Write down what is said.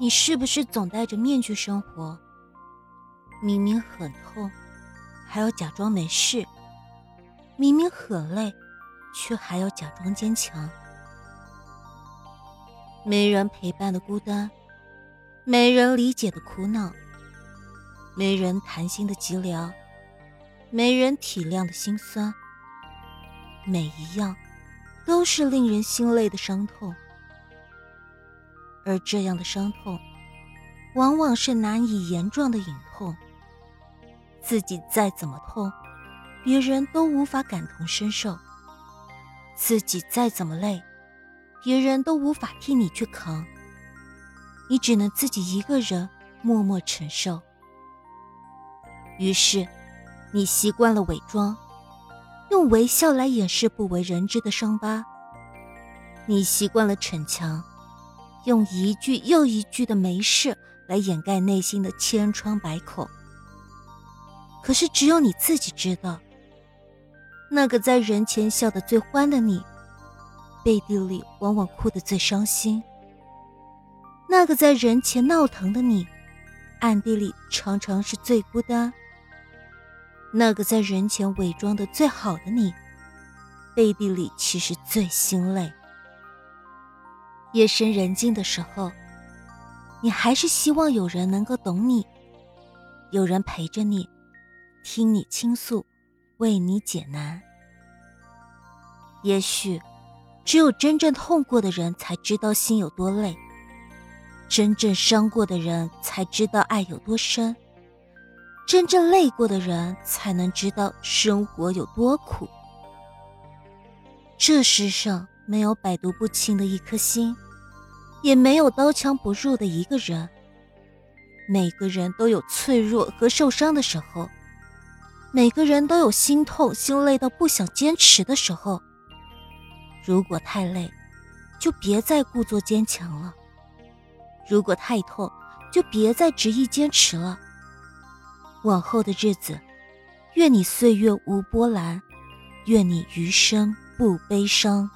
你是不是总戴着面具生活？明明很痛，还要假装没事；明明很累，却还要假装坚强。没人陪伴的孤单，没人理解的苦恼，没人谈心的寂寥，没人体谅的心酸，每一样都是令人心累的伤痛。而这样的伤痛，往往是难以言状的隐痛。自己再怎么痛，别人都无法感同身受；自己再怎么累，别人都无法替你去扛。你只能自己一个人默默承受。于是，你习惯了伪装，用微笑来掩饰不为人知的伤疤；你习惯了逞强。用一句又一句的没事来掩盖内心的千疮百孔。可是只有你自己知道，那个在人前笑得最欢的你，背地里往往哭得最伤心；那个在人前闹腾的你，暗地里常常是最孤单；那个在人前伪装的最好的你，背地里其实最心累。夜深人静的时候，你还是希望有人能够懂你，有人陪着你，听你倾诉，为你解难。也许，只有真正痛过的人才知道心有多累，真正伤过的人才知道爱有多深，真正累过的人才能知道生活有多苦。这世上。没有百毒不侵的一颗心，也没有刀枪不入的一个人。每个人都有脆弱和受伤的时候，每个人都有心痛、心累到不想坚持的时候。如果太累，就别再故作坚强了；如果太痛，就别再执意坚持了。往后的日子，愿你岁月无波澜，愿你余生不悲伤。